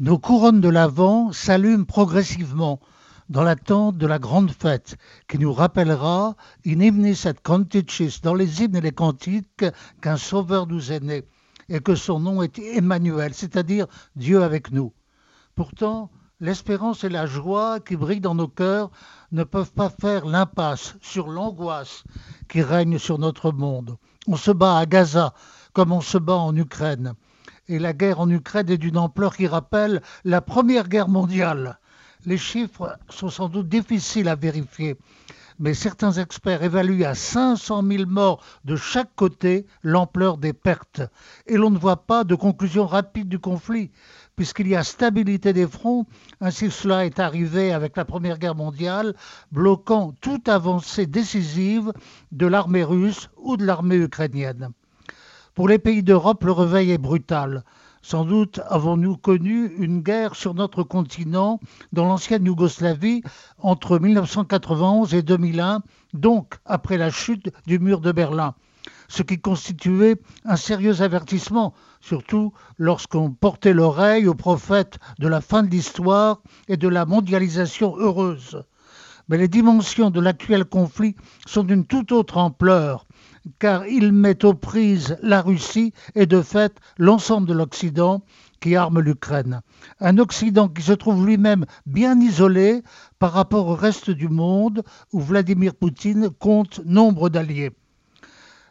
Nos couronnes de l'Avent s'allument progressivement dans l'attente de la grande fête qui nous rappellera in hymnis et canticis dans les hymnes et les cantiques qu'un sauveur nous est né et que son nom est Emmanuel, c'est-à-dire Dieu avec nous. Pourtant, l'espérance et la joie qui brillent dans nos cœurs ne peuvent pas faire l'impasse sur l'angoisse qui règne sur notre monde. On se bat à Gaza comme on se bat en Ukraine. Et la guerre en Ukraine est d'une ampleur qui rappelle la Première Guerre mondiale. Les chiffres sont sans doute difficiles à vérifier, mais certains experts évaluent à 500 000 morts de chaque côté l'ampleur des pertes. Et l'on ne voit pas de conclusion rapide du conflit, puisqu'il y a stabilité des fronts, ainsi cela est arrivé avec la Première Guerre mondiale, bloquant toute avancée décisive de l'armée russe ou de l'armée ukrainienne. Pour les pays d'Europe, le réveil est brutal. Sans doute avons-nous connu une guerre sur notre continent dans l'ancienne Yougoslavie entre 1991 et 2001, donc après la chute du mur de Berlin, ce qui constituait un sérieux avertissement, surtout lorsqu'on portait l'oreille aux prophètes de la fin de l'histoire et de la mondialisation heureuse. Mais les dimensions de l'actuel conflit sont d'une toute autre ampleur car il met aux prises la Russie et de fait l'ensemble de l'Occident qui arme l'Ukraine. Un Occident qui se trouve lui-même bien isolé par rapport au reste du monde où Vladimir Poutine compte nombre d'alliés.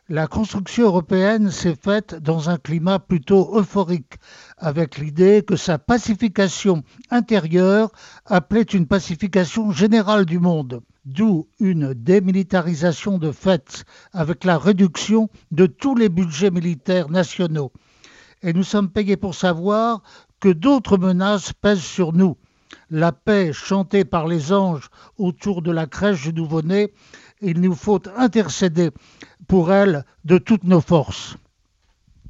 La construction européenne s'est faite dans un climat plutôt euphorique, avec l'idée que sa pacification intérieure appelait une pacification générale du monde d'où une démilitarisation de fait avec la réduction de tous les budgets militaires nationaux. Et nous sommes payés pour savoir que d'autres menaces pèsent sur nous. La paix chantée par les anges autour de la crèche du nouveau-né, il nous faut intercéder pour elle de toutes nos forces.